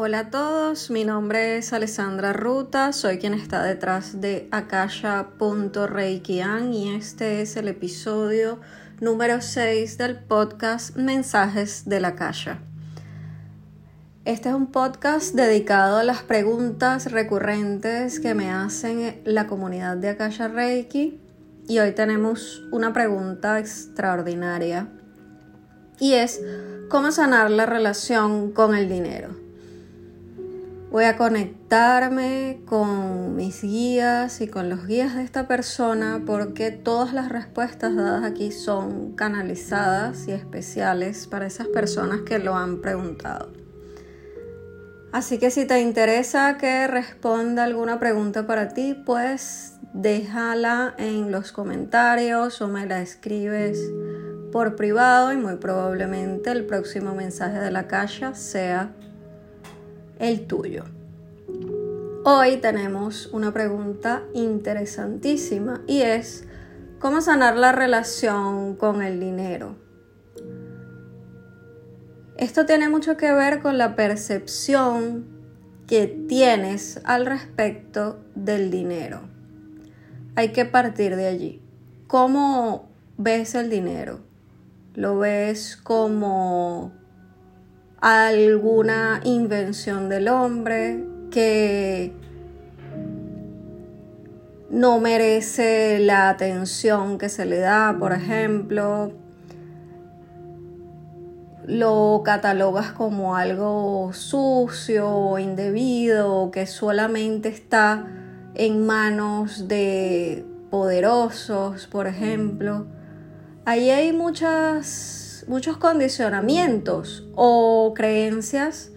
Hola a todos, mi nombre es Alessandra Ruta, soy quien está detrás de akasha.reikian y este es el episodio número 6 del podcast Mensajes de la Akasha. Este es un podcast dedicado a las preguntas recurrentes que me hacen la comunidad de Akasha Reiki y hoy tenemos una pregunta extraordinaria y es cómo sanar la relación con el dinero. Voy a conectarme con mis guías y con los guías de esta persona porque todas las respuestas dadas aquí son canalizadas y especiales para esas personas que lo han preguntado. Así que si te interesa que responda alguna pregunta para ti, pues déjala en los comentarios o me la escribes por privado y muy probablemente el próximo mensaje de la caja sea el tuyo. Hoy tenemos una pregunta interesantísima y es, ¿cómo sanar la relación con el dinero? Esto tiene mucho que ver con la percepción que tienes al respecto del dinero. Hay que partir de allí. ¿Cómo ves el dinero? ¿Lo ves como alguna invención del hombre que no merece la atención que se le da, por ejemplo, lo catalogas como algo sucio o indebido, que solamente está en manos de poderosos, por ejemplo. Ahí hay muchas muchos condicionamientos o creencias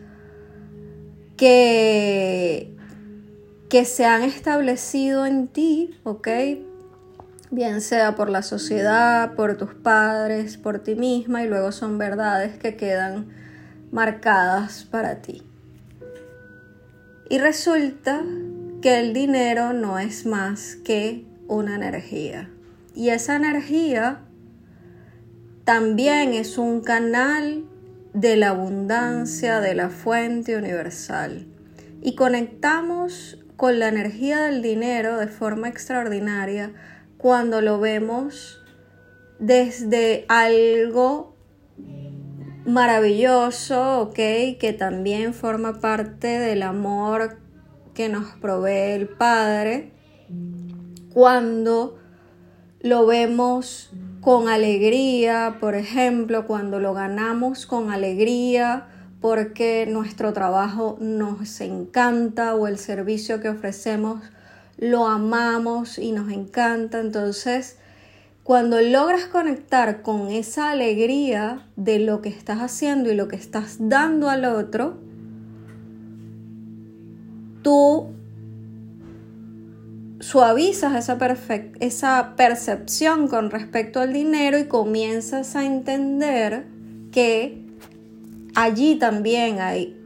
que, que se han establecido en ti, ¿ok? Bien sea por la sociedad, por tus padres, por ti misma y luego son verdades que quedan marcadas para ti. Y resulta que el dinero no es más que una energía. Y esa energía también es un canal de la abundancia, de la fuente universal. Y conectamos con la energía del dinero de forma extraordinaria cuando lo vemos desde algo maravilloso, ¿ok? Que también forma parte del amor que nos provee el Padre. Cuando lo vemos con alegría, por ejemplo, cuando lo ganamos con alegría porque nuestro trabajo nos encanta o el servicio que ofrecemos lo amamos y nos encanta. Entonces, cuando logras conectar con esa alegría de lo que estás haciendo y lo que estás dando al otro, tú suavizas esa, esa percepción con respecto al dinero y comienzas a entender que allí también hay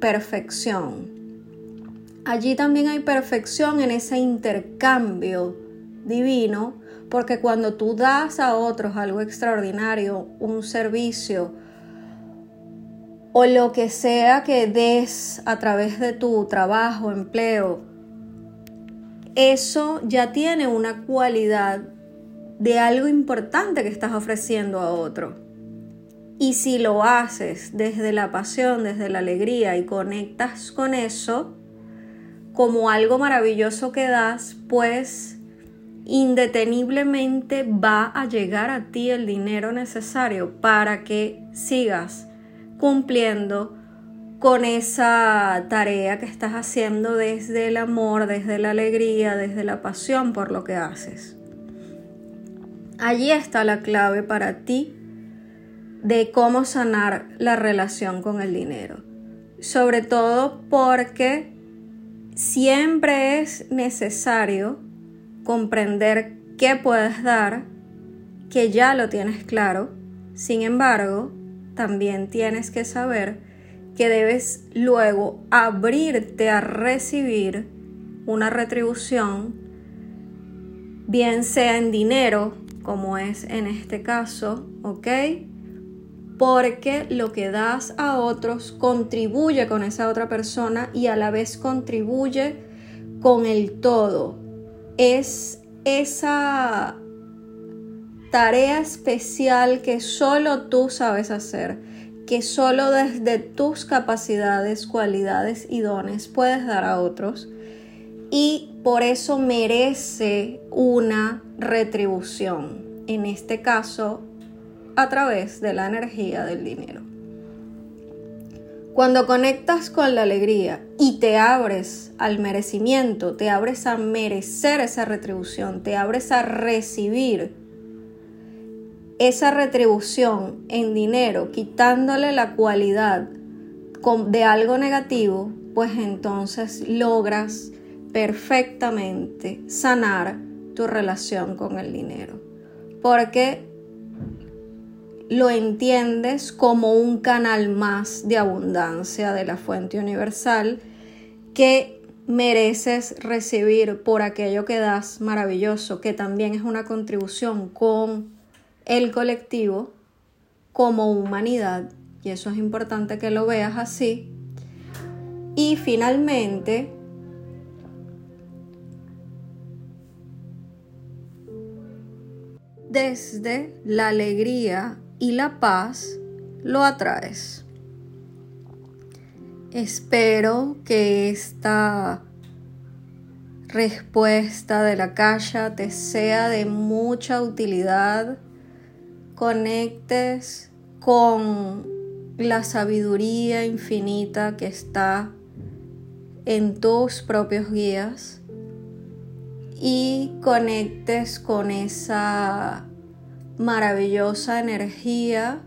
perfección. Allí también hay perfección en ese intercambio divino, porque cuando tú das a otros algo extraordinario, un servicio, o lo que sea que des a través de tu trabajo, empleo, eso ya tiene una cualidad de algo importante que estás ofreciendo a otro. Y si lo haces desde la pasión, desde la alegría y conectas con eso como algo maravilloso que das, pues indeteniblemente va a llegar a ti el dinero necesario para que sigas cumpliendo con esa tarea que estás haciendo desde el amor, desde la alegría, desde la pasión por lo que haces. Allí está la clave para ti de cómo sanar la relación con el dinero. Sobre todo porque siempre es necesario comprender qué puedes dar, que ya lo tienes claro. Sin embargo, también tienes que saber que debes luego abrirte a recibir una retribución, bien sea en dinero, como es en este caso, ¿ok? porque lo que das a otros contribuye con esa otra persona y a la vez contribuye con el todo. Es esa tarea especial que solo tú sabes hacer, que solo desde tus capacidades, cualidades y dones puedes dar a otros y por eso merece una retribución, en este caso a través de la energía del dinero. Cuando conectas con la alegría y te abres al merecimiento, te abres a merecer esa retribución, te abres a recibir esa retribución en dinero, quitándole la cualidad de algo negativo, pues entonces logras perfectamente sanar tu relación con el dinero. Porque lo entiendes como un canal más de abundancia de la fuente universal que mereces recibir por aquello que das maravilloso, que también es una contribución con el colectivo como humanidad, y eso es importante que lo veas así. Y finalmente, desde la alegría y la paz lo atraes. Espero que esta respuesta de la calle te sea de mucha utilidad, conectes con la sabiduría infinita que está en tus propios guías y conectes con esa maravillosa energía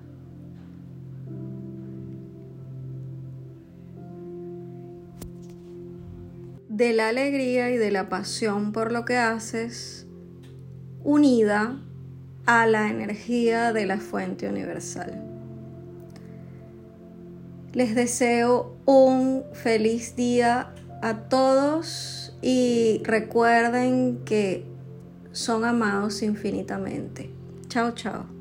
de la alegría y de la pasión por lo que haces unida a la energía de la fuente universal. Les deseo un feliz día a todos y recuerden que son amados infinitamente. Chao, chao.